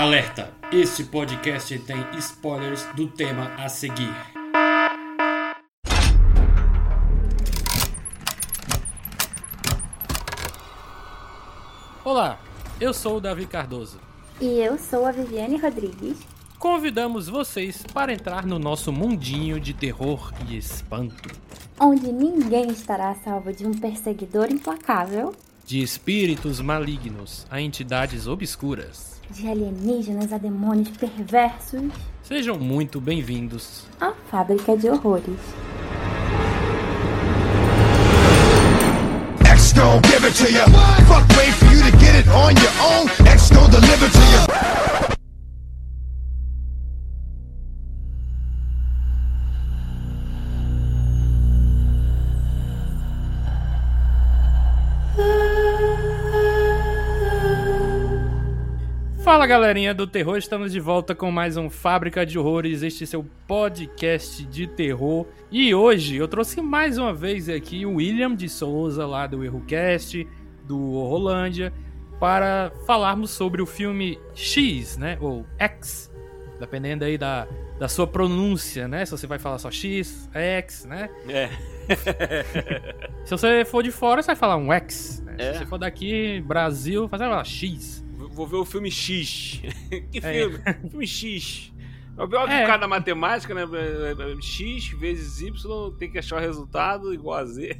Alerta! Este podcast tem spoilers do tema a seguir. Olá, eu sou o Davi Cardoso. E eu sou a Viviane Rodrigues. Convidamos vocês para entrar no nosso mundinho de terror e espanto. Onde ninguém estará salvo de um perseguidor implacável, De espíritos malignos a entidades obscuras. De alienígenas a demônios perversos, Sejam muito bem-vindos. a fábrica de horrores. X gon' give it to ya. Fuck, wait for you to get it on your own. X gon' deliver to ya. Fala galerinha do terror, estamos de volta com mais um Fábrica de Horrores, este seu podcast de terror. E hoje eu trouxe mais uma vez aqui o William de Souza, lá do ErroCast, do Horrolândia, para falarmos sobre o filme X, né? Ou X, dependendo aí da, da sua pronúncia, né? Se você vai falar só X, X, né? É. Se você for de fora, você vai falar um X. né? É. Se você for daqui, Brasil, você vai falar X. Vou ver o filme X. que É. filme? Filme X. É o pior que É. o cara da matemática, né? X vezes Y tem que achar o resultado igual a Z.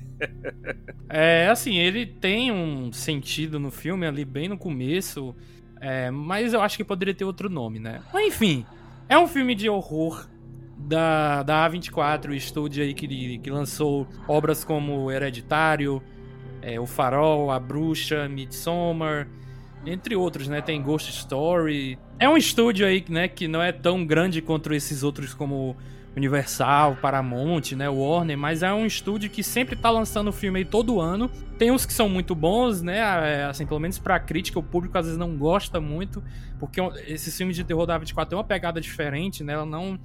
É, assim, ele tem um sentido no filme ali bem no começo, é, mas eu acho que poderia ter outro nome, né? Mas enfim, é um filme de horror da, da A24, o estúdio aí que, que lançou obras como Hereditário, é, O Farol, A Bruxa, Midsommar, entre outros, né? Tem Ghost Story. É um estúdio aí, né, que não é tão grande quanto esses outros como Universal, Paramount, né, Warner, mas é um estúdio que sempre tá lançando filme aí todo ano. Tem uns que são muito bons, né, é, assim, pelo menos pra crítica, o público às vezes não gosta muito, porque esses filmes de terror da 24 tem uma pegada diferente, né, ela não,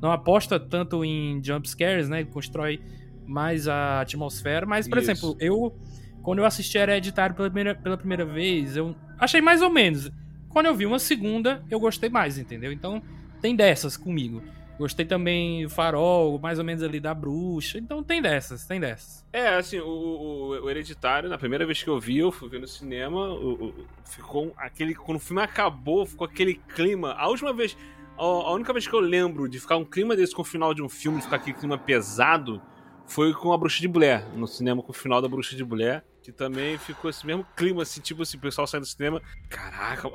não aposta tanto em jump scares, né, constrói mais a atmosfera, mas, por Isso. exemplo, eu, quando eu assisti Hereditário pela primeira, pela primeira vez, eu achei mais ou menos. Quando eu vi uma segunda, eu gostei mais, entendeu? Então, tem dessas comigo. Gostei também do Farol, mais ou menos ali da Bruxa. Então tem dessas, tem dessas. É, assim, o, o, o Hereditário, na primeira vez que eu vi, eu fui ver no cinema, o- o- ficou aquele. Quando o filme acabou, ficou aquele clima. A última vez. A, a única vez que eu lembro de ficar um clima desse com o final de um filme, de ficar aquele clima pesado, foi com a Bruxa de Blair, no cinema com o final da Bruxa de Blair. Que também ficou esse mesmo clima, assim, tipo assim, o pessoal saindo do cinema. Caraca,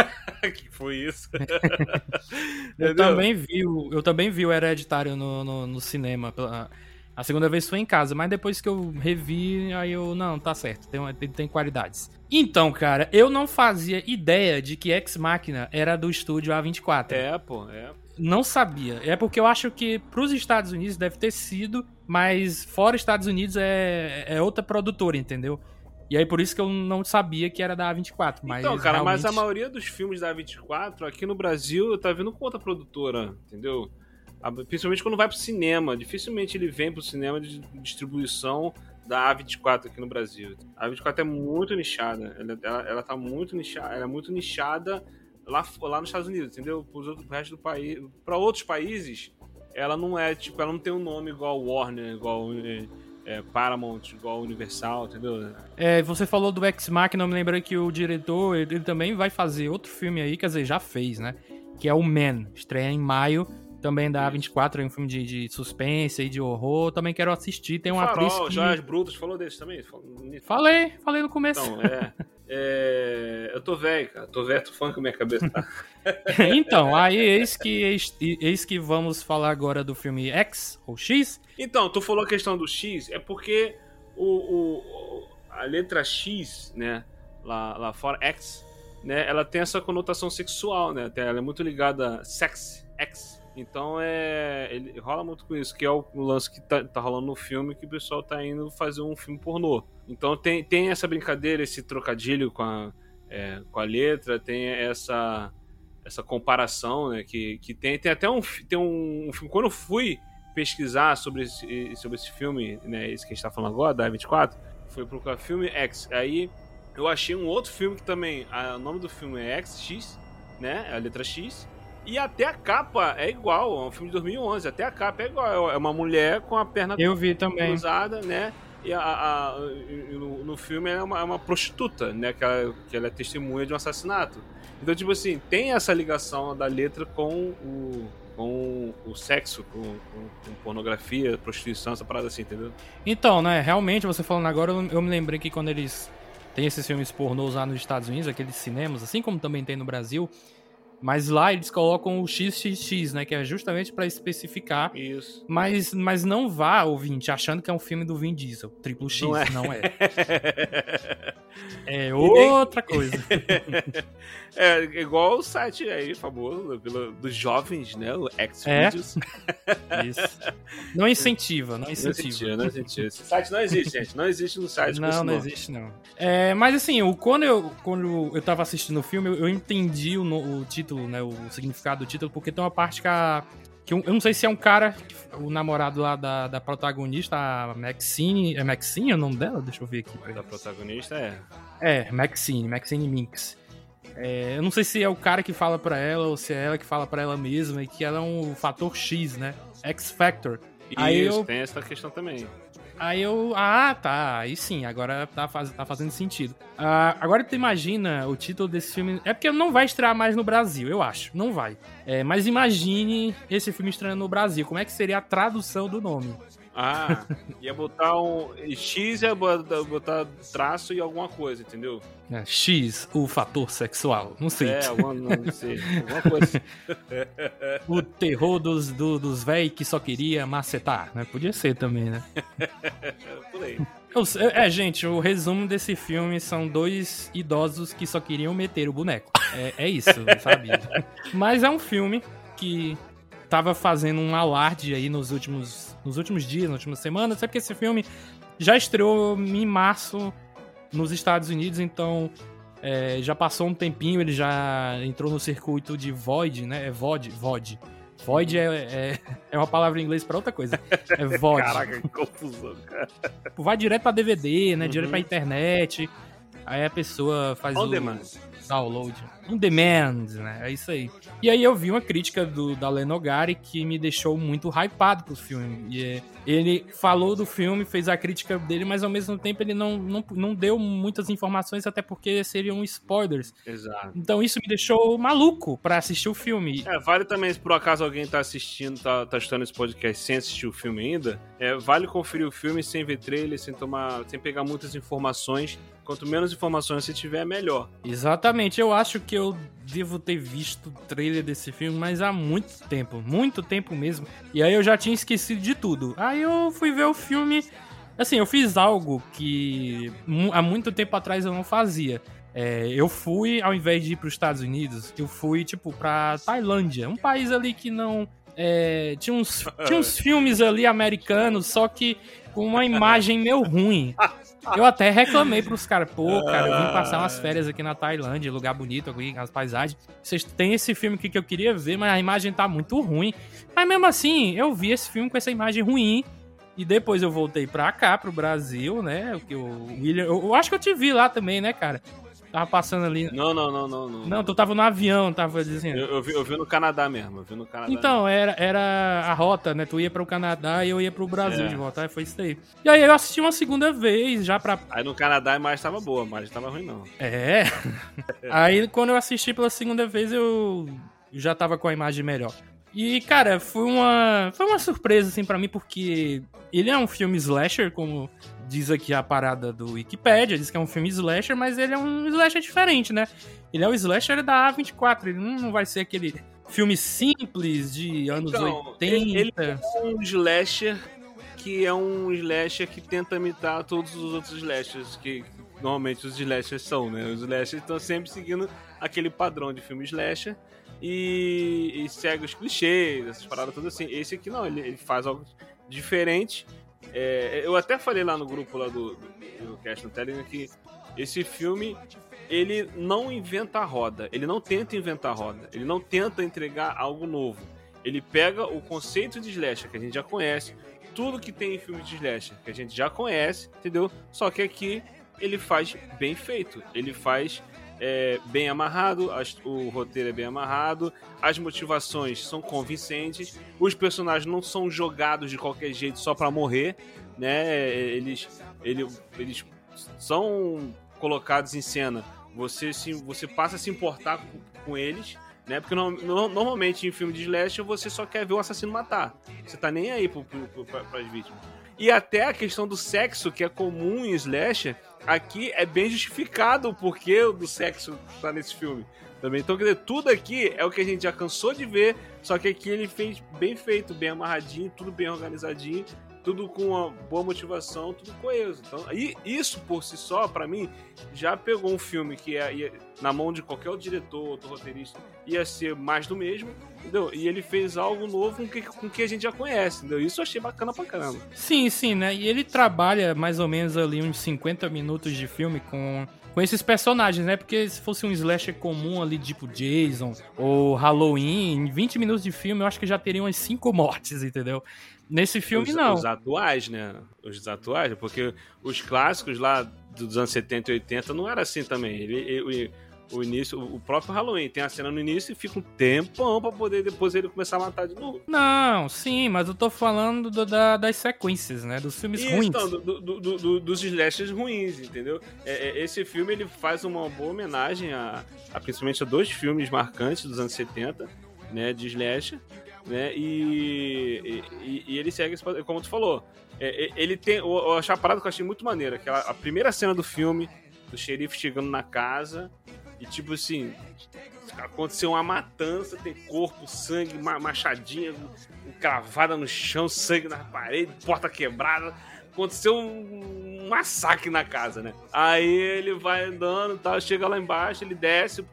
que foi isso? Eu também vi, o- eu também vi o Hereditário no, no, no cinema. A segunda vez foi em casa, mas depois que eu revi, aí eu. Não, tá certo, tem, tem qualidades. Então, cara, eu não fazia ideia de que Ex Machina era do estúdio A24. É, pô, é. Não sabia. É porque eu acho que pros Estados Unidos deve ter sido, mas fora Estados Unidos é, é outra produtora, entendeu? E aí por isso que eu não sabia que era da A24. Mas então, cara, mas a realmente- maioria dos filmes da 24 aqui no Brasil tá vindo com outra produtora, entendeu? Principalmente quando vai pro cinema. Dificilmente ele vem pro cinema de distribuição da A24 aqui no Brasil. A A24 é muito nichada. Ela, ela, ela tá muito nichada. Ela é muito nichada lá, lá nos Estados Unidos, entendeu? Outros, pro resto do país. Pra outros países, ela não é, tipo, ela não tem um nome igual Warner, igual é, é, Paramount, igual Universal, entendeu? É, você falou do Ex Machina, eu me lembrei que o diretor, ele, ele também vai fazer outro filme aí, quer dizer, já fez, né? Que é o Man, estreia em maio, também da A24, é um filme de, de suspense e de horror, também quero assistir, tem uma Farol, atriz que... Joias Brutas, falou desse também? Falei, falei no começo. Então, é. é, eu tô velho, cara. Tô velho, tô falando com a minha cabeça. Tá? então, aí eis que, eis, eis que vamos falar agora do filme X, ou X, Então, tu falou a questão do X, é porque o, o- a letra X, né, lá, lá fora, X, né, ela tem essa conotação sexual, né? Ela é muito ligada a sex, X. Então é. Ele rola muito com isso, que é o lance que tá, tá rolando no filme, que o pessoal tá indo fazer um filme pornô. Então tem, tem essa brincadeira, esse trocadilho com a, é, com a letra, tem essa essa comparação, né? Que, que tem, tem até um, tem um, filme. Quando eu fui pesquisar sobre esse, sobre esse filme, né? Esse que a gente tá falando agora, da 24, fui procurar filme X. Aí eu achei um outro filme que também. a- o nome do filme é X, X, né? A letra X. E até a capa é igual, é um filme de 2011, até a capa é igual. É uma mulher com a perna Eu vi também. cruzada, né? E a, a- e no, no filme é uma, é uma prostituta, né? Que ela, que ela é testemunha de um assassinato. Então, tipo assim, tem essa ligação da letra com o, com o sexo, com, com- com pornografia, prostituição, essa parada assim, entendeu? Então, né, realmente, você falando agora, eu, eu me lembrei que quando eles têm esses filmes pornôs lá nos Estados Unidos, aqueles cinemas, assim como também tem no Brasil, mas lá eles colocam o XXX, né, que é justamente pra especificar Isso. Mas, mas não vá, ouvinte, achando que é um filme do Vin Diesel. Triplo X, Não não é. é. É outra coisa. é igual o site aí, famoso, pelo, dos jovens, né? O Xvideos. Isso. Não incentiva, não Não incentiva. não existia. Esse site não existe, gente. Não existe no site. Não, não existe não. É, mas assim, quando, eu, quando eu tava assistindo o filme, eu, eu entendi o, o título, né? O significado do título, porque tem uma parte que a. Que eu, eu não sei se é um cara, o namorado lá da, da protagonista, a Maxine. É Maxine o nome dela? Deixa eu ver aqui. Mas a protagonista é. É, Maxine, Maxine Minx. É, eu não sei se é o cara que fala pra ela ou se é ela que fala pra ela mesma e que ela é um fator X, né? X Factor. Aí Isso, eu- tem essa questão também. Aí eu. Ah, tá. Aí sim, agora tá, faz, tá fazendo sentido. Ah, agora tu imagina o título desse filme. É porque não vai estrear mais no Brasil, eu acho. Não vai. É, mas imagine esse filme estreando no Brasil. Como é que seria a tradução do nome? Ah, ia botar um X, ia botar, traço e alguma coisa, entendeu? É, X, o fator sexual. Não sei. É, alguma, não sei, alguma coisa. O terror dos, do, dos véi que só queria macetar, né? Podia ser também, né? Por aí. É, gente, o resumo desse filme são dois idosos que só queriam meter o boneco. É, é isso, sabe? Mas é um filme que tava fazendo um alarde aí nos últimos, nos últimos dias, nas últimas semanas. Até porque esse filme já estreou em março nos Estados Unidos, então é, já passou um tempinho, ele já entrou no circuito de Void, né? É VOD, VOD. Void é, é, é uma palavra em inglês pra outra coisa. É VOD. Caraca, que confusão, cara. Vai direto pra DVD, né? Uhum. Direto pra internet. Aí a pessoa faz On o demand. download. On demand, né? É isso aí. E aí eu vi uma crítica do, da Lenogari que me deixou muito hypado pro filme. E é, ele falou do filme, fez a crítica dele, mas ao mesmo tempo ele não, não, não deu muitas informações, até porque seriam spoilers. Exato. Então isso me deixou maluco pra assistir o filme. É, vale também, se por acaso alguém tá assistindo, tá, tá estudando esse podcast sem assistir o filme ainda, é, vale conferir o filme sem ver trailer, sem tomar, sem pegar muitas informações. Quanto menos informações você tiver, melhor. Exatamente, eu acho que eu devo ter visto o trailer desse filme, mas há muito tempo, muito tempo mesmo. E aí eu já tinha esquecido de tudo. Aí eu fui ver o filme. Assim, eu fiz algo que há muito tempo atrás eu não fazia. É, eu fui, ao invés de ir para os Estados Unidos, eu fui, tipo, pra Tailândia. Um país ali que não. é, tinha, uns, tinha uns filmes ali americanos, só que com uma imagem meio ruim. Eu até reclamei pros caras, pô, cara, eu vim passar umas férias aqui na Tailândia, lugar bonito aqui, as paisagens. Vocês têm esse filme aqui que eu queria ver, mas a imagem tá muito ruim. Mas mesmo assim, eu vi esse filme com essa imagem ruim. E depois eu voltei pra cá, pro Brasil, né? O que o William. Eu, eu acho que eu te vi lá também, né, cara? Tava passando ali. Não, não, não, não. Não, Não, tu tava no avião, tava dizendo. Eu, eu vi, eu vi no Canadá mesmo, eu vi no Canadá. Então, era, era a rota, né? Tu ia para o Canadá e eu ia pro Brasil É. de volta. Aí foi isso aí. E aí eu assisti uma segunda vez, já pra. Aí no Canadá a imagem tava boa, a imagem tava ruim não. É. aí quando eu assisti pela segunda vez, eu já tava com a imagem melhor. E, cara, foi uma. Foi uma surpresa, assim, pra mim, porque ele é um filme slasher, como diz aqui a parada do Wikipedia, diz que é um filme slasher, mas ele é um slasher diferente, né? Ele é o slasher da A24, ele não vai ser aquele filme simples de anos Então, 80. ele- ele um slasher que é um slasher que tenta imitar todos os outros slashers que normalmente os slashers são, né? Os slashers estão sempre seguindo aquele padrão de filme slasher e, e segue os clichês, essas paradas todas assim. Esse aqui não, ele, ele faz algo diferente. É, eu até falei lá no grupo lá do, do, do Cast no Telegram que esse filme ele não inventa a roda, ele não tenta inventar a roda, ele não tenta entregar algo novo. Ele pega o conceito de slasher que a gente já conhece, tudo que tem em filme de slasher que a gente já conhece, entendeu? Só que aqui ele faz bem feito, ele faz é bem amarrado, as- o roteiro é bem amarrado, as motivações são convincentes, os personagens não são jogados de qualquer jeito só pra morrer, né? Eles, ele- eles são colocados em cena. Você, se, você passa a se importar com, com eles, né? Porque no- no- normalmente em filme de slasher você só quer ver o assassino matar. Você tá nem aí pro, pra, pras vítimas. E até a questão do sexo, que é comum em slasher, aqui é bem justificado o porquê do sexo tá nesse filme. Também. Então, quer dizer, tudo aqui é o que a gente já cansou de ver, só que aqui ele fez bem feito, bem amarradinho, tudo bem organizadinho, tudo com uma boa motivação, tudo coeso. Então, e isso por si só, pra mim, já pegou um filme que é, ia- na mão de qualquer diretor, outro roteirista, ia ser mais do mesmo, entendeu? E ele fez algo novo com que, com que a gente já conhece, entendeu? Isso eu achei bacana pra caramba. Sim, sim, né? E ele trabalha mais ou menos ali uns 50 minutos de filme com, com esses personagens, né? Porque se fosse um slasher comum ali, tipo Jason ou Halloween, em 20 minutos de filme eu acho que já teriam umas 5 mortes, entendeu? Nesse filme, os, não. Os atuais, né? Os atuais, porque os clássicos lá dos anos 70 e 80 não era assim também. Ele, ele- o, início, o próprio Halloween tem a cena no início e fica um tempão pra poder depois ele começar a matar de novo. Não, sim, mas eu tô falando do- da- das sequências, né? Dos filmes Isso, ruins. então, do- do- do- do- dos slashers ruins, entendeu? É, é, esse filme ele faz uma boa homenagem a, a principalmente a dois filmes marcantes dos anos 70, né, de slasher, né, e, e, e ele segue, como tu falou, é, é, ele tem, eu, eu achei a parada que eu achei muito maneira, aquela, a primeira cena do filme, do xerife chegando na casa, e tipo assim, aconteceu uma matança, tem corpo, sangue, ma- machadinha, cravada no chão, sangue na parede, porta quebrada. Aconteceu um, massacre na casa, né? Aí ele vai andando e tal, chega lá embaixo, ele desce, o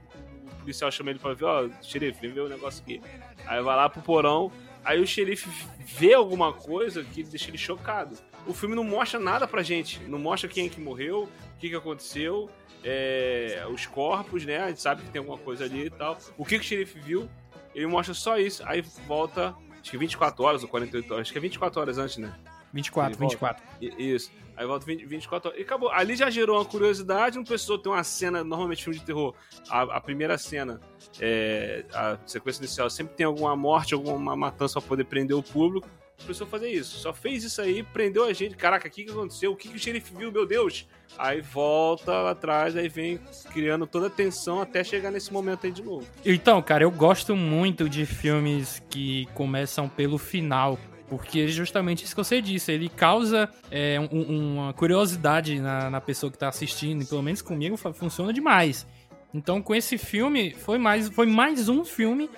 policial chama ele pra ver, ó, xerife, vem ver o negócio aqui. Aí vai lá pro porão, aí o xerife vê alguma coisa que deixa ele chocado. O filme não mostra nada pra gente, não mostra quem é que morreu, o que, que aconteceu, é, os corpos, né? A gente sabe que tem alguma coisa ali e tal. O que, que o xerife viu, ele mostra só isso, aí volta, acho que 24 horas ou 48 horas, acho que é 24 horas antes, né? 24, Ele volta. 24. I- Isso. Aí volta 20, 24 horas. E acabou. Ali já gerou uma curiosidade, não precisou ter uma cena, normalmente filme de terror, a, a primeira cena, é, a sequência inicial, sempre tem alguma morte, alguma matança pra poder prender o público. Não precisou fazer isso. Só fez isso aí, prendeu a gente. Caraca, o que, que aconteceu? O que, que o xerife viu? Meu Deus! Aí volta lá atrás, aí vem criando toda a tensão até chegar nesse momento aí de novo. Então, cara, eu gosto muito de filmes que começam pelo final. Porque é justamente isso que você disse, ele causa é, um- uma curiosidade na, na pessoa que tá assistindo, e pelo menos comigo funciona demais. Então, com esse filme, foi mais, foi mais um filme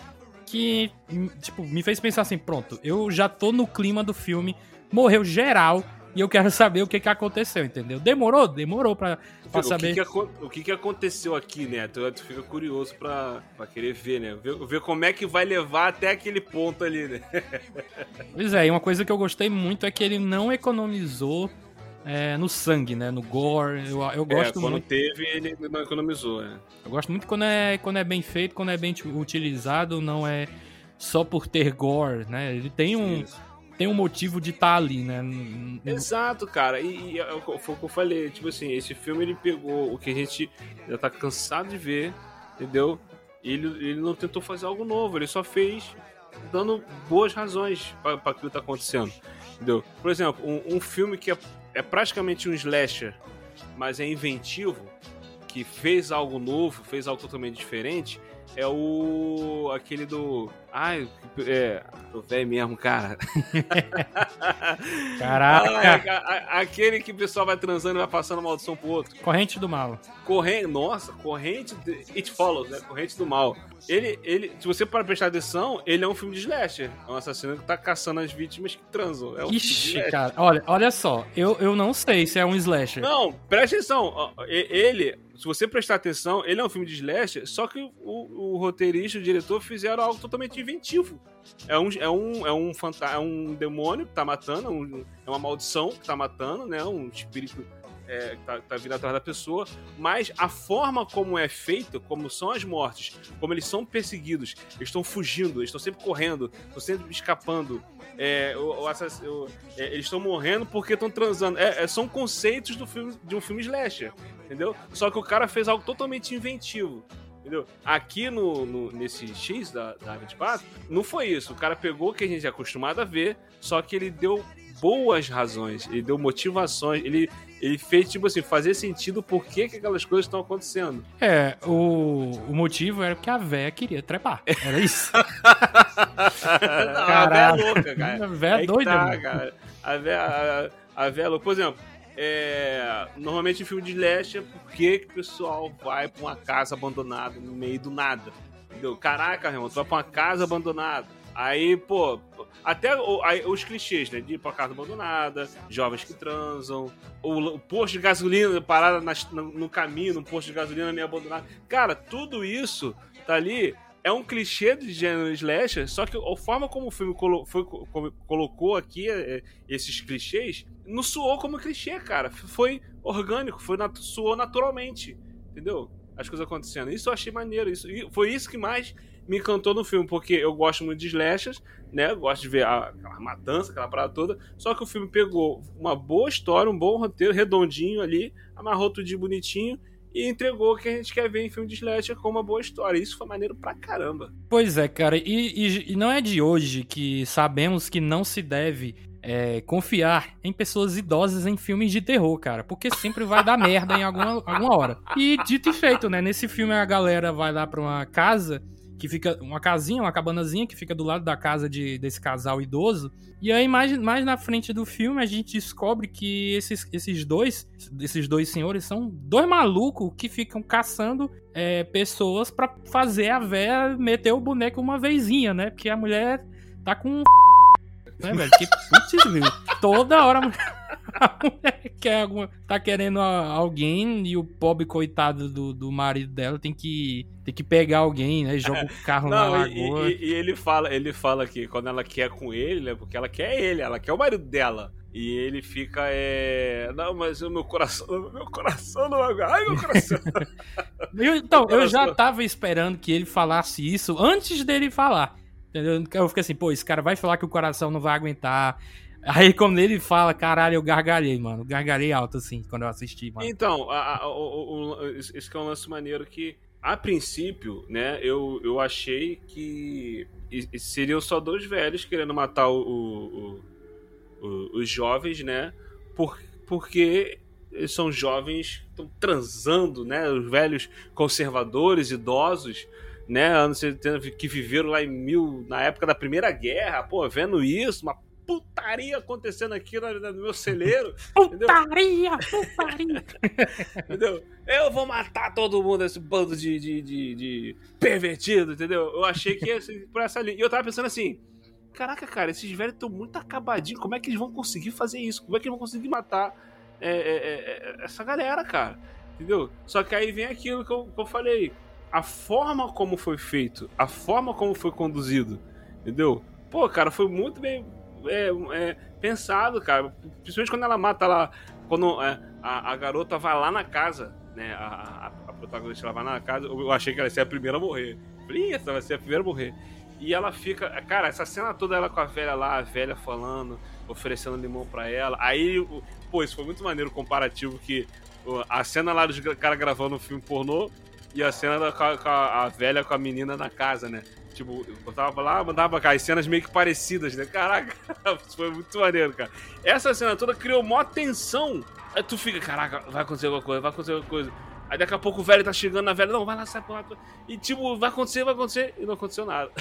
que, hum, tipo, me fez pensar assim, pronto, eu já tô no clima do filme, morreu geral, e eu quero saber o que que aconteceu, entendeu? Demorou? Demorou pra, pra o, saber. que que, o que, que aconteceu aqui, né? Tu, tu fica curioso pra, pra querer ver, né? Ver, ver como é que vai levar até aquele ponto ali, né? Pois é, e uma coisa que eu gostei muito é que ele não economizou é, no sangue, né? No gore. Eu, eu É, gosto quando muito. teve, ele não economizou, né? Eu gosto muito quando é, quando é bem feito, quando é bem utilizado, não é só por ter gore, né? Ele tem um. Tem um motivo de estar ali, né? Exato, cara. E, e é foi o que eu falei. Tipo assim, esse filme ele pegou o que a gente já tá cansado de ver, entendeu? Ele, ele não tentou fazer algo novo, ele só fez dando boas razões pra aquilo que tá acontecendo, entendeu? Por exemplo, um, um filme que é, é praticamente um slasher, mas é inventivo, que fez algo novo, fez algo totalmente diferente, é o. aquele do. Ai, é. O velho mesmo, cara. Caraca! A- a- aquele que o pessoal vai transando e vai passando maldição pro outro. Corrente do mal. Corrente, nossa, corrente. de- It follows, né? Corrente do mal. Ele, ele, se você para prestar atenção, ele é um filme de slasher. É um assassino que tá caçando as vítimas que transam. É um Ixi, cara, olha, olha só, eu, eu não sei se é um slasher. Não, presta atenção. Ele, se você prestar atenção, ele é um filme de slasher, só que o, o roteirista e o diretor fizeram algo totalmente inventivo. É um, é um, é um, fanta é um demônio que tá matando, é um- é uma maldição que tá matando, né? Um espírito é, tá, tá vindo atrás da pessoa, mas a forma como é feito, como são as mortes, como eles são perseguidos, eles estão fugindo, eles estão sempre correndo, estão sempre escapando. É, o, o o- é, eles estão morrendo porque estão transando. É, é, são conceitos do filme, de um filme slasher, entendeu? Só que o cara fez algo totalmente inventivo. Entendeu? Aqui no, no- nesse X da, da 24, não foi isso. O cara pegou o que a gente é acostumado a ver, só que ele deu boas razões, ele deu motivações, ele, ele fez, tipo assim, fazer sentido por que, que aquelas coisas estão acontecendo. É, o, o motivo era porque a véia queria trepar. Era isso. Não, a véia é louca, cara. A véia Aí que doida, tá, mano. cara. A véia, a, a véia é louca. Por exemplo, é, normalmente em filme de slasher, por que, que o pessoal vai pra uma casa abandonada no meio do nada? Entendeu? Caraca, irmão, tu vai pra uma casa abandonada. Aí, pô, até os clichês, né? De ir pra casa abandonada, jovens que transam, o, posto de gasolina parada no caminho, um posto de gasolina meio abandonado. Cara, tudo isso tá ali. É um clichê de gênero slasher, só que a forma como o filme colo- foi- colocou aqui é, esses clichês não soou como clichê, cara. Foi orgânico, foi nat naturalmente. Entendeu? As coisas acontecendo. Isso eu achei maneiro. Isso, e foi isso que mais me encantou no filme, porque eu gosto muito de slashers, né? Eu gosto de ver a, aquela matança, aquela parada toda. Só que o filme pegou uma boa história, um bom roteiro, redondinho ali, amarrou tudo de bonitinho e entregou o que a gente quer ver em filme de slasher com uma boa história. Isso foi maneiro pra caramba. Pois é, cara, e, e- e não é de hoje que sabemos que não se deve é, confiar em pessoas idosas em filmes de terror, cara, porque sempre vai dar merda em alguma, alguma hora. E dito e feito, né? Nesse filme a galera vai lá pra uma casa que fica. Uma casinha, uma cabanazinha que fica do lado da casa de, desse casal idoso. E aí, mais, mais na frente do filme, a gente descobre que esses, esses dois, esses dois senhores são dois malucos que ficam caçando é, pessoas pra fazer a véia meter o boneco uma vezinha, né? Porque a mulher tá com. Né, velho? Que putz, viu? Toda hora a mulher, a mulher quer alguma, tá querendo alguém e o pobre coitado do, do marido dela tem que, tem que pegar alguém, né? Joga o carro na Não, e, lagoa. e- e ele fala, ele fala que quando ela quer com ele, é porque ela quer ele, ela quer o marido dela. E ele fica, é. Não, mas o meu coração. Meu coração não aguenta. Ai, meu coração. Eu- então, eu já Coração. tava esperando que ele falasse isso antes dele falar. Entendeu? Eu fiquei assim, pô, esse cara vai falar que o coração não vai aguentar. Aí, quando ele fala, caralho, eu gargalhei, mano. Gargalhei alto, assim, quando eu assisti, mano. Então, a- a- o- o- esse que é um lance maneiro que, a princípio, né, eu, eu achei que seriam só dois velhos querendo matar o- o- os jovens, né? Por, porque eles são jovens estão transando, né? Os velhos conservadores, idosos, né? Anos 70 que viveram lá em mil, na época da Primeira Guerra, pô, vendo isso, uma putaria acontecendo aqui no meu celeiro. Putaria, putaria. Entendeu? Eu vou matar todo mundo, esse bando de, de, de, de pervertido, entendeu? Eu achei que ia ser por essa linha. E eu tava pensando assim: caraca, cara, esses velhos estão muito acabadinhos. Como é que eles vão conseguir fazer isso? Como é que eles vão conseguir matar é, é, é, é, essa galera, cara? Entendeu? Só que aí vem aquilo que eu, que eu falei: a forma como foi feito, a forma como foi conduzido, entendeu? Pô, cara, foi muito bem é, é, pensado, cara. Principalmente quando ela mata lá. Quando é, a, a garota vai lá na casa, né? A, a, a protagonista ela vai lá na casa. Eu achei que ela ia ser a primeira a morrer. Falei, "Ih, essa vai ser a primeira a morrer. E ela fica. Cara, essa cena toda ela com a velha lá, a velha falando, oferecendo limão pra ela. Aí, pô, isso foi muito maneiro o comparativo que a cena lá dos caras gravando um filme pornô e a cena da, com a- a velha com a menina na casa, né? Tipo, eu botava lá, mandava cá, as cenas meio que parecidas, né? Caraca, foi muito maneiro, cara. Essa cena toda criou mó tensão. Aí tu fica, caraca, vai acontecer alguma coisa, vai acontecer alguma coisa. Aí daqui a pouco o velho tá chegando na velha, não, vai lá, sai por lá. E tipo, vai acontecer, vai acontecer, e não aconteceu nada.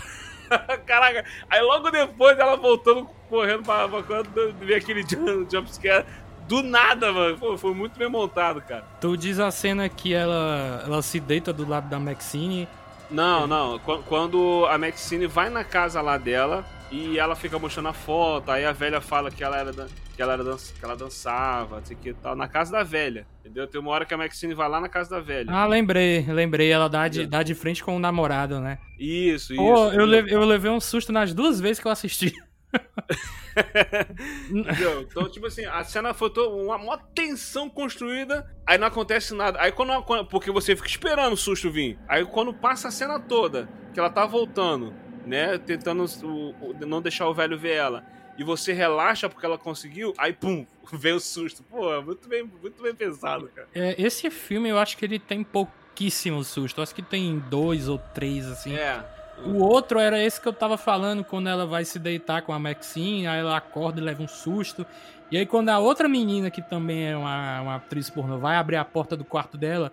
Caraca, aí logo depois ela voltando, correndo pra, pra canto, ver aquele jump, jumpscare do nada, mano. Pô, foi muito bem montado, cara. Tu diz a cena que ela, ela se deita do lado da Maxine. Não, não. Qu- Quando a Maxine vai na casa lá dela e ela fica mostrando a foto, aí a velha fala que ela era que ela, era dan- que ela dançava, o que tal, na casa da velha. Entendeu? Tem uma hora que a Maxine vai lá na casa da velha. Ah, lembrei, lembrei. Ela dá de, dá de frente com o namorado, né? Isso, isso. Pô, eu levei, eu levei um susto nas duas vezes que eu assisti. Então, tipo assim, a cena foi toda uma, uma tensão construída, aí não acontece nada. Aí quando, quando- Porque você fica esperando o susto vir. Aí quando passa a cena toda, que ela tá voltando, né? Tentando o- o- não deixar o velho ver ela. E você relaxa porque ela conseguiu, aí pum, vem o susto. Pô, muito bem, muito bem pensado, cara. É, esse filme eu acho que ele tem pouquíssimo susto. Eu acho que tem dois ou três, assim. É. O outro era esse que eu tava falando, quando ela vai se deitar com a Maxine, aí ela acorda e leva um susto. E aí quando a outra menina, que também é uma, uma atriz pornô, vai abrir a porta do quarto dela,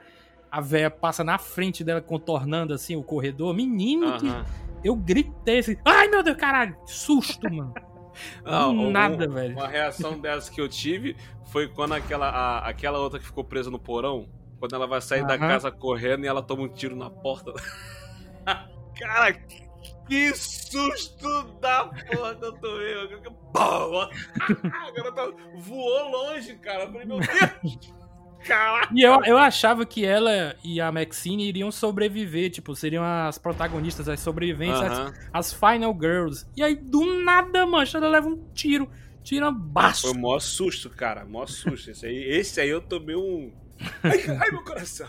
a véia passa na frente dela, contornando assim o corredor. Menino, que Aham. eu gritei assim, ai meu Deus, caralho, susto, mano. Não, um- nada, velho. Uma reação dessa que eu tive foi quando aquela, a- aquela outra que ficou presa no porão, quando ela vai sair da Aham. casa correndo e ela toma um tiro na porta. Cara, que susto da porra que eu tomei. Eu- eu- Pau! A garota voou longe, cara. Eu falei, meu Deus! Caraca! E eu, eu achava que ela e a Maxine iriam sobreviver, tipo, seriam as protagonistas, as sobreviventes, as, Aham. as Final Girls. E aí, do nada, mancha, ela leva um tiro, tira baixo. Foi o maior susto, cara. Maior susto. Esse aí, esse aí eu tomei um. Ai, ai, meu coração.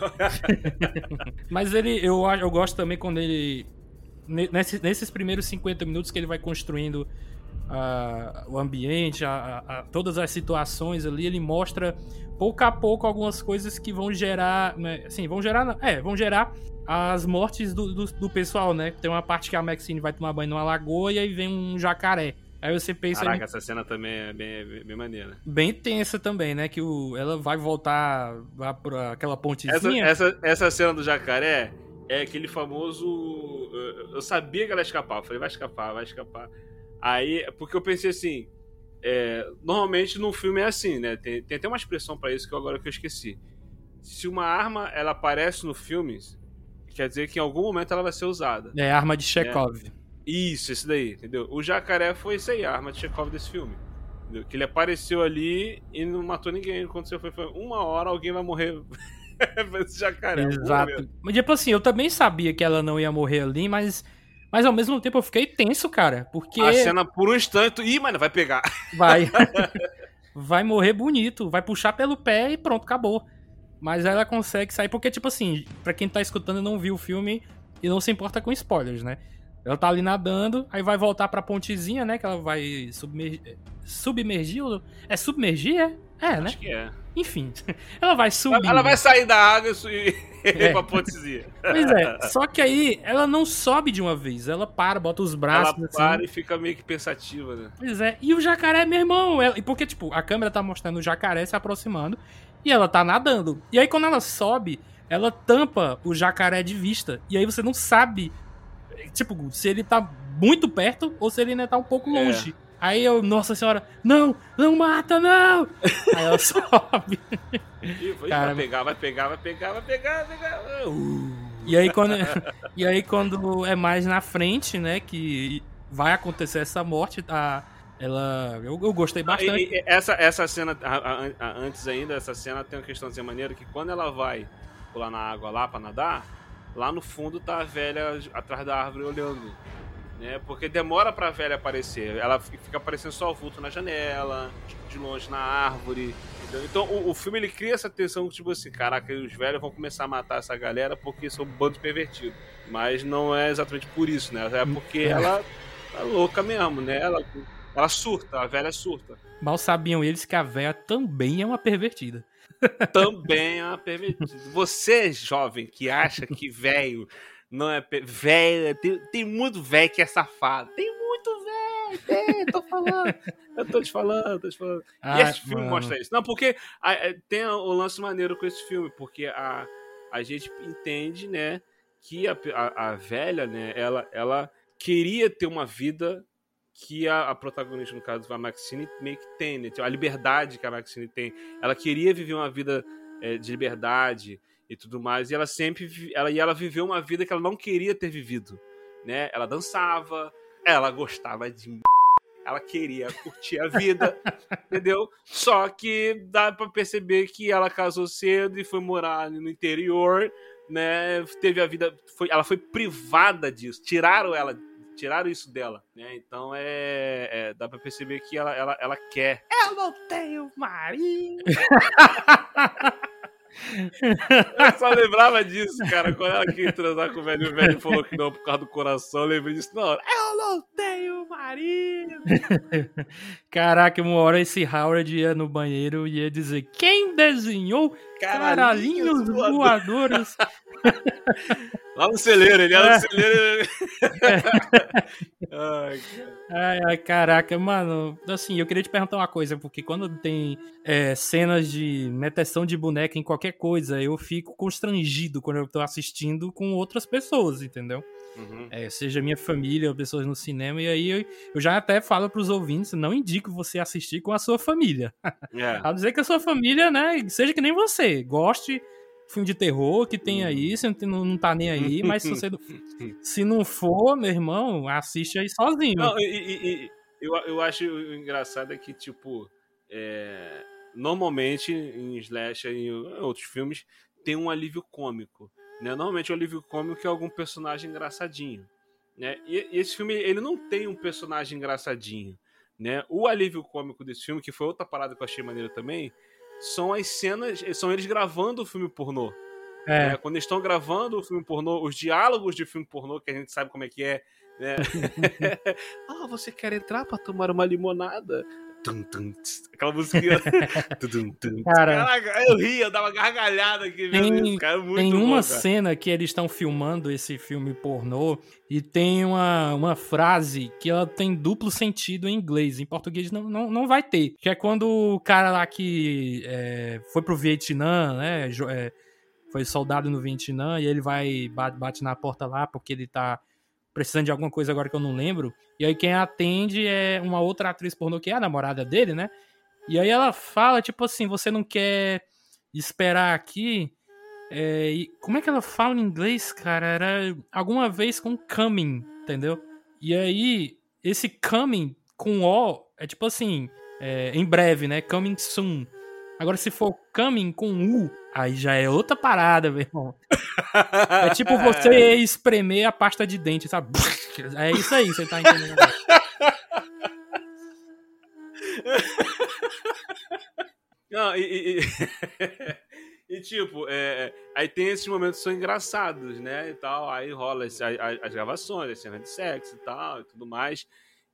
Mas ele, eu, eu gosto também quando ele. Ne- nesse- nesses primeiros 50 minutos que ele vai construindo ah, o ambiente, a- a- todas as situações ali, ele mostra pouco a pouco algumas coisas que vão gerar. Né, assim, vão gerar. É, vão gerar as mortes do, do, do pessoal, né? Tem uma parte que a Maxine vai tomar banho numa lagoa e aí vem um jacaré. Aí você pensa. Caraca, essa cena também é bem, bem, bem maneira. Bem tensa também, né? Que o, ela vai voltar lá pra aquela Essa, pontezinha. essa, essa cena do jacaré é aquele famoso. eu- sabia que ela ia escapar. Eu falei, vai escapar, vai escapar. Aí, porque eu pensei assim. é, normalmente no filme é assim, né? Tem, tem até uma expressão pra isso que eu, agora que eu esqueci. Se uma arma ela aparece no filme, quer dizer que em algum momento ela vai ser usada. É, arma de Chekhov. Isso, esse daí, entendeu? O jacaré foi isso aí, a arma de Chekhov desse filme. Entendeu? Que ele apareceu ali e não matou ninguém. Quando você foi, foi uma hora, alguém vai morrer. Esse jacaré. Exato. Mas, tipo assim, eu também sabia que ela não ia morrer ali, mas, mas ao mesmo tempo eu fiquei tenso, cara. Porque A cena por um instante. Ih, mano, vai pegar. vai. vai morrer bonito, vai puxar pelo pé e pronto, acabou. Mas ela consegue sair, porque, tipo assim, pra quem tá escutando e não viu o filme e não se importa com spoilers, né? Ela tá ali nadando, aí vai voltar pra pontezinha, né? Que ela vai submergir. Submergir? É submergir? É? É, né? Acho que é. Enfim. Ela vai subir. Ela vai sair da água e É. ir pra pontezinha. Pois é, só que aí ela não sobe de uma vez, ela para, bota os Ela braços assim. para e fica meio que pensativa, né? Pois é, e o jacaré, meu irmão, ela... porque, tipo, a câmera tá mostrando o jacaré se aproximando e ela tá nadando. E aí quando ela sobe, ela tampa o jacaré de vista. E aí você não sabe, tipo, se ele tá muito perto ou se ele ainda tá um pouco É. Aí eu, nossa senhora, não, não mata, não! Aí ela sobe. Ih, vai, Cara, vai pegar, vai pegar, vai pegar, vai pegar, vai pegar. Uh. E aí quando, e aí quando é mais na frente, né, que vai acontecer essa morte, tá? Ela, eu, eu gostei bastante. E- e- essa, essa cena, a- a- a- antes ainda, essa cena tem uma questãozinha maneira que quando ela vai pular na água lá pra nadar, lá no fundo tá a velha atrás da árvore olhando. Né? Porque demora pra velha aparecer. Ela fi- fica aparecendo só o vulto na janela, de longe na árvore. entendeu? Então o, o filme ele cria essa tensão, tipo assim, caraca, os velhos vão começar a matar essa galera porque são um bando pervertido. Mas não é exatamente por isso, né? É porque ela tá louca mesmo, né? Ela, ela surta, a velha surta. Mal sabiam eles que a véia também é uma pervertida. também é uma pervertida. Você, jovem, que acha que velho não é. pe- Velho, tem, tem muito velho que é safado. Tem muito velho, tem, tô falando. Eu tô te falando, tô te falando. e Ah, esse filme mano. mostra isso. Não, porque a- é, tem o lance maneiro com esse filme, porque a, a gente entende, né, que a, a, a velha, né, ela, ela queria ter uma vida que a, a protagonista, no caso, a Maxine, meio que tem, né? A liberdade que a Maxine tem. Ela queria viver uma vida é, de liberdade e tudo mais, e ela sempre ela, e ela viveu uma vida que ela não queria ter vivido, né? Ela dançava, ela gostava de m***, ela queria curtir a vida, entendeu? Só que dá pra perceber que ela casou cedo e foi morar ali no interior, né? Teve a vida, foi, ela foi privada disso, tiraram ela tiraram isso dela, né? Então é, é dá pra perceber que ela, ela, ela quer. Eu não tenho marido. Eu só lembrava disso, cara. Quando ela quis transar com o velho, o velho falou que não por causa do coração, eu lembrei disso. Não, eu não tenho marido. Caraca, uma hora esse Howard ia no banheiro e ia dizer: Quem desenhou caralhinhos voadores? Lá no celeiro, ele era no celeiro. ai, ai, ai, caraca, mano. Assim, eu queria te perguntar uma coisa, porque quando tem é, cenas de meteção de boneca em qualquer coisa, eu fico constrangido quando eu tô assistindo com outras pessoas, entendeu? Uhum. É, seja minha família ou pessoas no cinema, e aí eu, eu já até falo pros ouvintes, não indico você assistir com a sua família. Yeah. É. a dizer que a sua família, né, seja que nem você, goste filme de terror que tenha isso, não, não tá nem aí, mas se você se não for, meu irmão, assiste aí sozinho. Não, e, e, e, eu, eu acho engraçado é que, tipo, é, normalmente em Slash e em outros filmes tem um alívio cômico. Né? Normalmente o alívio cômico é algum personagem engraçadinho. Né? E, e esse filme ele não tem um personagem engraçadinho. Né? O alívio cômico desse filme, que foi outra parada que eu achei maneiro também, são as cenas, são eles gravando o filme pornô. É. Né? Quando eles estão gravando o filme pornô, os diálogos de filme pornô, que a gente sabe como é que é. Né? ah, você quer entrar para tomar uma limonada? Tum, tum, aquela música. cara, Caraca, eu ria, eu dava gargalhada aqui. Tem, cara, muito tem uma bom, cena que eles estão filmando esse filme pornô e tem uma, uma frase que ela tem duplo sentido em inglês. Em português não, não, não vai ter. Que é quando o cara lá que é, foi pro Vietnã, né? É, foi soldado no Vietnã e ele vai bate, bate na porta lá porque ele tá precisando de alguma coisa agora que eu não lembro. E aí quem atende é uma outra atriz pornô que é a namorada dele, né? E aí ela fala, tipo assim, você não quer esperar aqui. É, e como é que ela fala em inglês, cara? Era alguma vez com coming, entendeu? E aí, esse coming com O é tipo assim, é, em breve, né? Coming soon. Agora, se for coming com U, aí já é outra parada, meu irmão. É tipo você espremer a pasta de dente, sabe? É isso aí, você tá entendendo. Não, e, e, e tipo, é, aí tem esses momentos que são engraçados, né? E tal, aí rola as, as, as gravações, as cenas de sexo e tal, e tudo mais.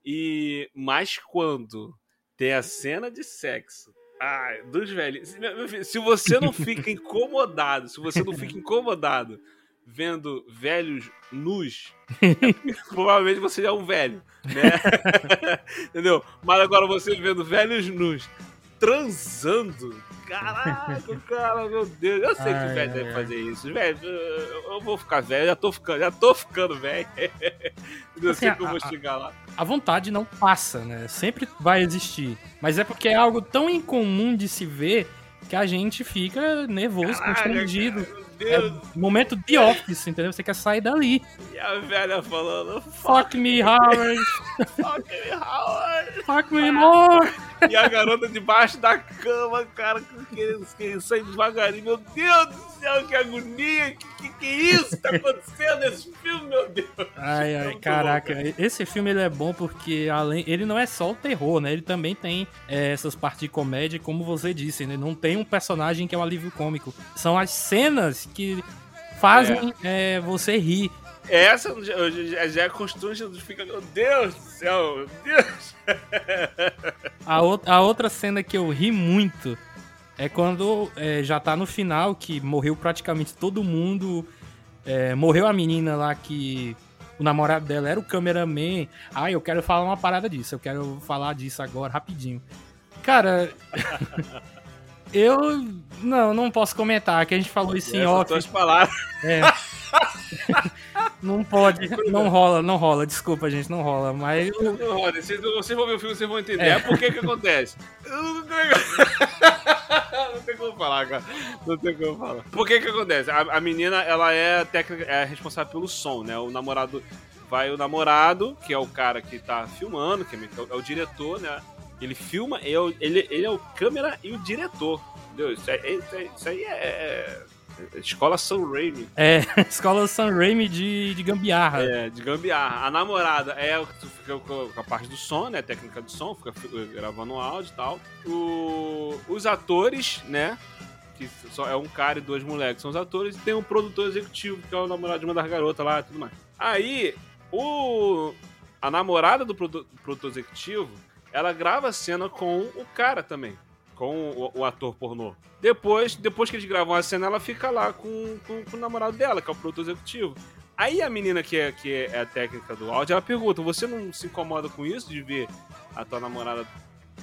E mas quando tem a cena de sexo Ai, dos velhos. Se você não fica incomodado, se você não fica incomodado vendo velhos nus, provavelmente você é um velho, né? Entendeu? Mas agora você vendo velhos nus transando, caraca, cara, meu Deus, eu sei ai, que o velho ai, deve ai. fazer isso, velho, eu vou ficar velho, já tô ficando, já tô ficando velho, não assim, sei como eu vou chegar lá a vontade não passa, né? Sempre vai existir. Mas é porque é algo tão incomum de se ver que a gente fica nervoso, Caralho, constrangido. Cara. É momento de office, entendeu? Você quer sair dali. E a velha falando: Fuck, me, Howard. Fuck me, Howard. Fuck me more. E a garota debaixo da cama, cara, querendo, querendo sair devagarinho. Meu Deus do céu, que agonia. Que, que, que isso tá acontecendo nesse filme, meu Deus? Ai, ai, caraca. Bom, esse filme ele é bom porque além, ele não é só o terror, né? Ele também tem é, essas partes de comédia, como você disse, né? Não tem um personagem que é um alívio cômico. São as cenas que fazem é. É, você rir. Essa já é constante, fica, meu Deus do céu, meu Deus. A, o, a outra cena que eu ri muito é quando é, já tá no final, que morreu praticamente todo mundo. É, morreu a menina lá que o namorado dela era o cameraman. Ah, eu quero falar uma parada disso, eu quero falar disso agora, rapidinho. Cara, eu não, não posso comentar, que a gente falou isso em off. Palavras. É. não pode, não rola, não rola, desculpa, gente, não rola, mas. Não rola, vocês, vocês vão ver o filme, vocês vão entender. É, é por que que acontece. não tem como falar, cara. Não tem como falar. Por que que acontece? A, a menina, ela é técnica, é responsável pelo som, né? O namorado. Vai o namorado, que é o cara que tá filmando, que é, é o diretor, né? Ele filma, ele, ele, ele é o câmera e o diretor. Entendeu? Isso, é, isso, é, isso aí é, Escola Sam Raimi. É, escola Sam Raimi de, de gambiarra. É, de gambiarra. A namorada é o que tu fica com a parte do som, né? Técnica do som, fica gravando áudio e tal. O, os atores, né? Que só é um cara e dois moleques, são os atores. E tem um produtor executivo, que é o namorado de uma das garotas lá e tudo mais. Aí, o, a namorada do produtor executivo, ela grava a cena com o cara também. Com o, o ator pornô. Depois, depois que eles gravam a cena, ela fica lá com, com, com o namorado dela, que é o produtor executivo. Aí a menina que é, que é a técnica do áudio, ela pergunta: Você não se incomoda com isso de ver a tua namorada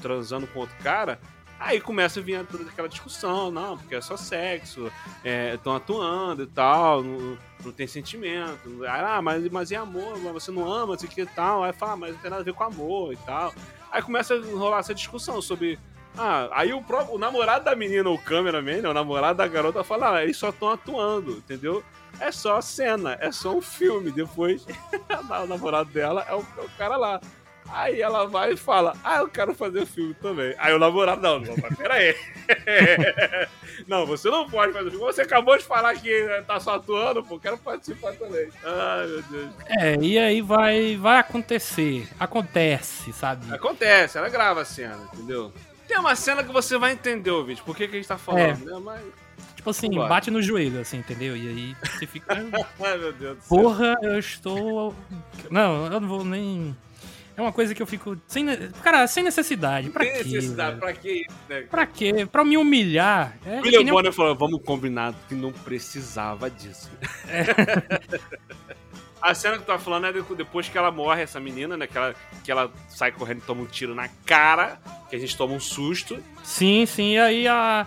transando com outro cara? Aí começa a vir toda aquela discussão, não, porque é só sexo, estão atuando e tal, não, não tem sentimento. Ah, mas, mas é amor, você não ama, isso aqui e tal. Aí fala, ah, mas não tem nada a ver com amor e tal. Aí começa a rolar essa discussão sobre. Ah, aí o, próprio, o namorado da menina, o cameraman, né, o namorado da garota, fala, ah, eles só estão atuando, entendeu? É só a cena, é só um filme. Depois, o namorado dela é o, é o cara lá. Aí ela vai e fala: Ah, eu quero fazer filme também. Aí o namorado, não, não, mas peraí. não, você não pode fazer filme. Você acabou de falar que tá só atuando, pô, quero participar também. Ai, meu Deus. É, e aí vai, vai acontecer. Acontece, sabe? Acontece, ela grava a cena, entendeu? Tem uma cena que você vai entender, ouvinte, por que, que a gente tá falando, né? Mas. Tipo assim, Vambora. bate no joelho, assim, entendeu? E aí você fica. Ai, meu Deus do céu. Porra, eu estou. Não, eu não vou nem. É uma coisa que eu fico. Sem... Cara, sem necessidade. Pra Tem quê? necessidade, velho? pra que isso, né? Pra quê? Pra me humilhar? É William um- Bonner falou: vamos combinar que não precisava disso. A cena que tu tá falando é de- depois que ela morre, essa menina, né? Que ela, que ela sai correndo e toma um tiro na cara, que a gente toma um susto. Sim, sim. E aí a...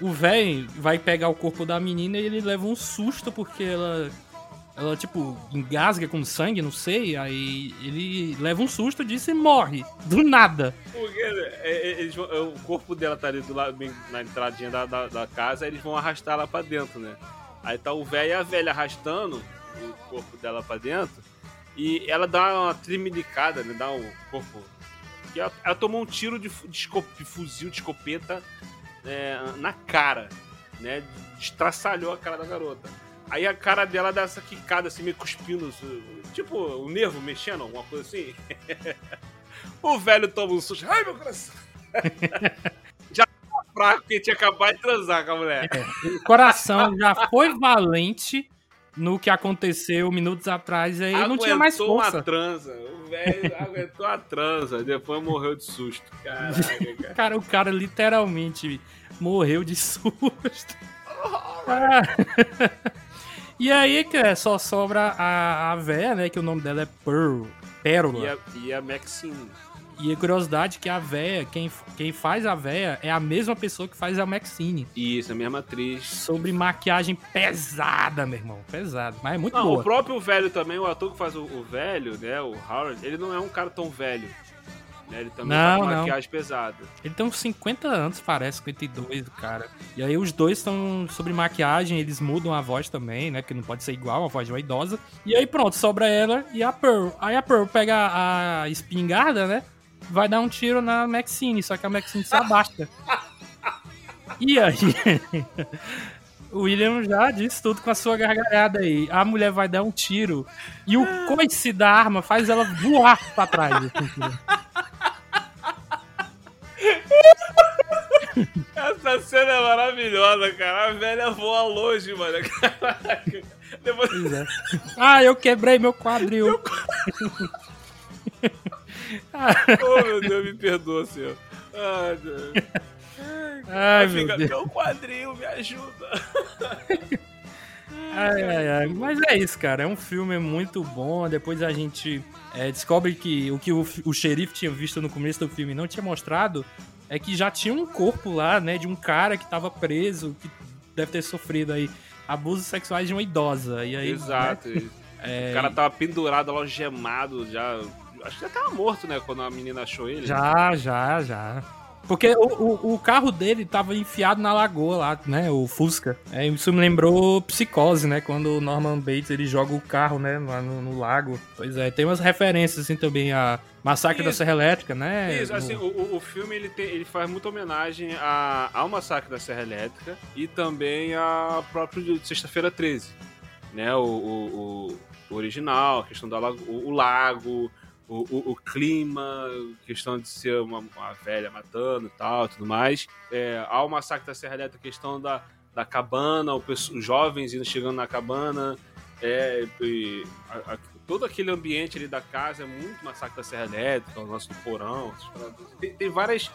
o velho vai pegar o corpo da menina e ele leva um susto porque ela. Ela, tipo, engasga com sangue, não sei. Aí ele leva um susto disso e morre. Do nada. Porque é, é, eles é, o corpo dela tá ali do lado, na entradinha da, da, da casa, eles vão arrastar ela pra dentro, né? Aí tá o velho e a velha arrastando o corpo dela pra dentro. E ela dá uma tremilicada, né? Dá um corpo. Que ela, ela tomou um tiro de, de, de fuzil, de escopeta é, na cara, né? Destraçalhou a cara da garota. Aí a cara dela dá essa quicada assim, meio cuspindo, tipo o nervo mexendo, alguma coisa assim. o velho toma um susto. Ai, meu coração! Já tá fraco porque tinha acabado de transar com a mulher. O coração já foi valente no que aconteceu minutos atrás. Aí não tinha mais Aguentou força. uma transa. O velho aguentou a transa. Depois morreu de susto. Caraca, cara. Cara, o cara literalmente morreu de susto. Ah. E aí, que é, só sobra a, a véia, né? Que o nome dela é Pearl. Pérola. E a, e a Maxine. E a curiosidade é que a véia, quem, quem faz a véia é a mesma pessoa que faz a Maxine. Isso, a mesma atriz. Sobre maquiagem pesada, meu irmão. Pesada. Mas é muito Não, boa. o próprio velho também, o ator que faz o, o velho, né? O Howard, ele não é um cara tão velho. Né? Ele também Não, tá com não. maquiagem pesada. Ele tem uns 50 anos, parece, 52, o cara. E aí os dois estão sobre maquiagem, eles mudam a voz também, né? Porque não pode ser igual, a voz de uma idosa. E aí pronto, sobra ela e a Pearl. Aí a Pearl pega a espingarda, né? Vai dar um tiro na Maxine, só que a Maxine se abaixa. E aí... O William já disse tudo com a sua gargalhada aí. A mulher vai dar um tiro e o coice da arma faz ela voar pra trás. assim, Essa cena é maravilhosa, cara. A velha voa longe, mano. Caraca. Depois... Pois é. Ah, eu quebrei meu quadril. Oh, meu Deus, me perdoa, senhor. Ai, Deus. Ai, meu fica, Deus. meu quadril, me ajuda. Ai, ai, ai. Mas é isso, cara. É um filme muito bom. Depois a gente é, descobre que o que o, o xerife tinha visto no começo do filme e não tinha mostrado é que já tinha um corpo lá, né, de um cara que tava preso, que deve ter sofrido aí abusos sexuais de uma idosa. E aí, Exato. né, é, O cara tava pendurado, algemado, já. Acho que já tava morto, né? Quando a menina achou ele. Já, já, já. Porque o, o, o carro dele tava enfiado na lagoa lá, né? O Fusca. É, isso me lembrou Psicose, né? Quando o Norman Bates ele joga o carro, né? Lá no, no lago. Pois é, tem umas referências assim também a Massacre da Isso. Serra Elétrica, né? Isso, assim, o, o- filme ele, tem- ele faz muita homenagem a- ao Massacre da Serra Elétrica e também a próprio Sexta-feira 13. Né? O, o- o- original, a questão da lago, o lago, o, o- o clima, questão de ser uma, uma velha matando e tal tudo mais. É, ao Massacre da Serra Elétrica, questão da, da cabana, o os jovens indo chegando na cabana. É, e a- a- todo aquele ambiente ali da casa é muito Massacre da Serra Elétrica, o nosso porão. Tem, tem várias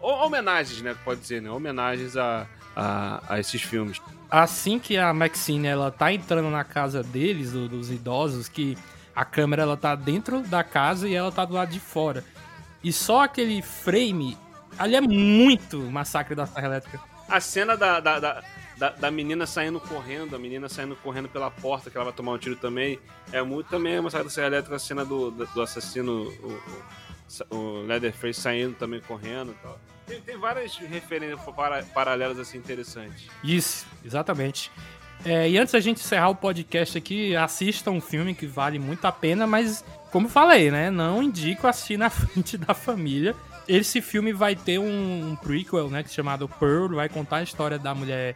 homenagens, né? Pode dizer, né? Homenagens a, a, a esses filmes. assim que a Maxine ela tá entrando na casa deles, do- dos idosos, que a câmera ela tá dentro da casa e ela tá do lado de fora. E só aquele frame, ali é muito Massacre da Serra Elétrica. A cena da, da, da, da- da menina saindo correndo, a menina saindo correndo pela porta, que ela vai tomar um tiro também, é muito também a Massacre da Serra Elétrica, a cena do, do, assassino, o, o, o Leatherface saindo também correndo e tal. Tem, tem várias referências para, paralelas assim interessantes. Isso, exatamente. É, e antes da gente encerrar o podcast aqui, assista um filme que vale muito a pena, mas, como falei, né? Não indico assistir na frente da família. Esse filme vai ter um, um prequel, né? Chamado Pearl, vai contar a história da mulher,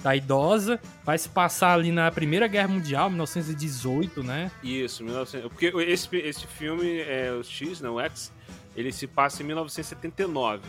da idosa. Vai se passar ali na Primeira Guerra Mundial, 1918, né? Isso, 1900, porque esse, esse filme, é, o X, né, o X, ele se passa em 1979.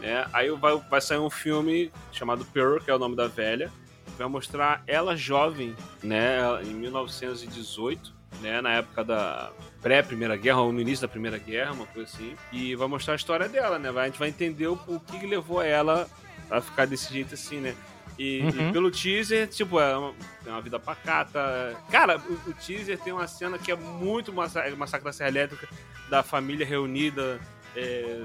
Né? Aí vai, vai sair um filme chamado Pearl, que é o nome da velha, vai mostrar ela jovem, né, em 1918, né, na época da pré-primeira guerra, ou no início da primeira guerra, uma coisa assim, e vai mostrar a história dela, né, a gente vai entender o, o que levou ela a ficar desse jeito assim, né. E, Uhum. e pelo teaser, tipo, é uma, tem uma vida pacata. Cara, o, o teaser tem uma cena que é muito massa- Massacre da Serra Elétrica, da família reunida é,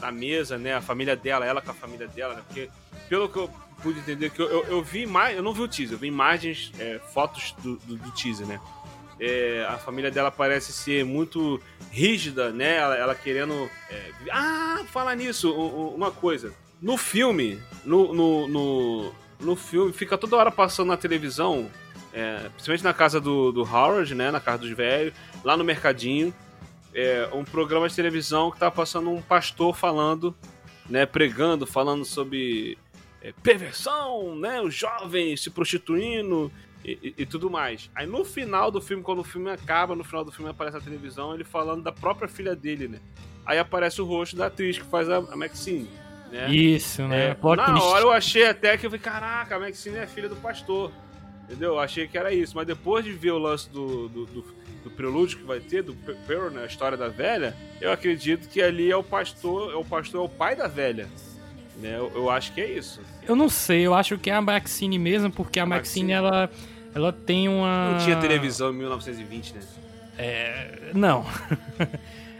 na mesa, né? A família dela, ela com a família dela, né? Porque, pelo que eu pude entender, que eu, eu, eu vi mais, eu não vi o teaser, eu vi imagens, é, fotos do, do, do teaser, né? É, a família dela parece ser muito rígida, né? Ela, ela querendo. é, ah, falar nisso, uma coisa. No filme, no, no, no, no filme, fica toda hora passando na televisão, é, principalmente na casa do, do Howard, né? Na casa dos velhos, lá no mercadinho, é, um programa de televisão que tá passando um pastor falando, né? Pregando, falando sobre é, perversão, né? Os jovens se prostituindo e, e- e tudo mais. Aí no final do filme, quando o filme acaba, no final do filme aparece a televisão, ele falando da própria filha dele, né? Aí aparece o rosto da atriz que faz a, a Maxine, né? Isso, né? É, Plot na twist. hora eu achei até que eu falei, caraca, a Maxine é filha do pastor. Entendeu? Eu achei que era isso. Mas depois de ver o lance do, do, do, do prelúdio que vai ter, do Pe- Pearl, né, a história da velha, eu acredito que ali é o pastor, é o pastor, é o pai da velha. Né? Eu, eu acho que é isso. Eu não sei, eu acho que é a Maxine mesmo, porque a, A Maxine, Maxine. ela, ela tem uma... Não tinha televisão em 1920, né? É, não.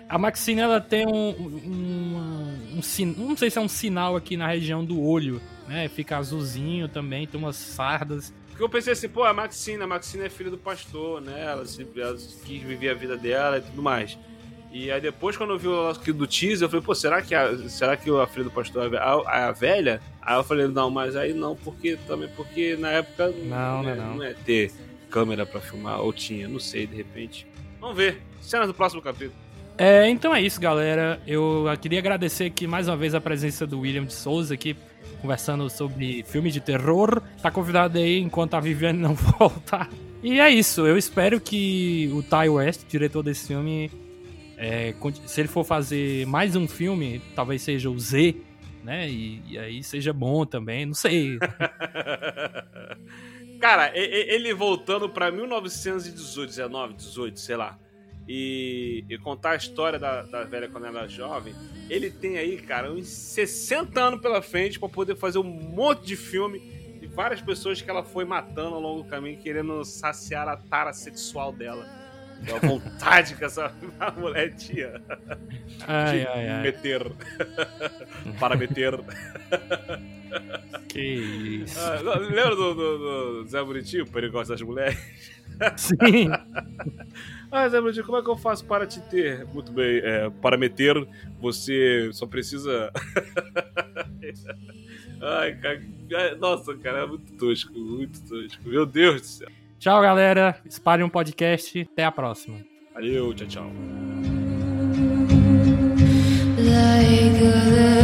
A Maxine, ela tem um, um, um, sin- não sei se é um sinal aqui na região do olho, né? Fica azulzinho também, tem umas sardas. Porque eu pensei assim, pô, a Maxine, a Maxine é filha do pastor, né? Ela, se, ela quis viver a vida dela e tudo mais. E aí depois, quando eu vi o aqui do teaser, eu falei, pô, será que a, será que a filha do pastor é a, a- velha? Aí eu falei, não, mas aí não, porque também porque na época Não, não é é, não. é ter câmera pra filmar, ou tinha, não sei, de repente. Vamos ver. Cenas do próximo capítulo. É, então é isso, galera. Eu queria agradecer aqui mais uma vez a presença do William de Souza aqui, conversando sobre filme de terror. Tá convidado aí enquanto a Viviane não voltar. E é isso, eu espero que o Ty West, diretor desse filme, é, se ele for fazer mais um filme, talvez seja o Z, né? E, e aí seja bom também, não sei. Cara, ele voltando pra 1918, 19, 18, sei lá, e, e contar a história da, da velha quando ela era jovem, ele tem aí, cara, uns 60 anos pela frente pra poder fazer um monte de filme e várias pessoas que ela foi matando ao longo do caminho, querendo saciar a tara sexual dela. Deu vontade que essa mulher tinha ai, de ai, meter. Ai. Para meter. Que isso. Ah, lembra do, do, do Zé Bonitinho, perigoso das mulheres? Sim. ah, Zé Bonitinho, como é que eu faço para te ter? Muito bem, é, para meter, você só precisa. Ai, cara. Nossa, cara, é muito tosco, muito tosco. Meu Deus do céu. Tchau, galera. Espalhe um podcast. Até a próxima. Valeu, tchau, tchau. Like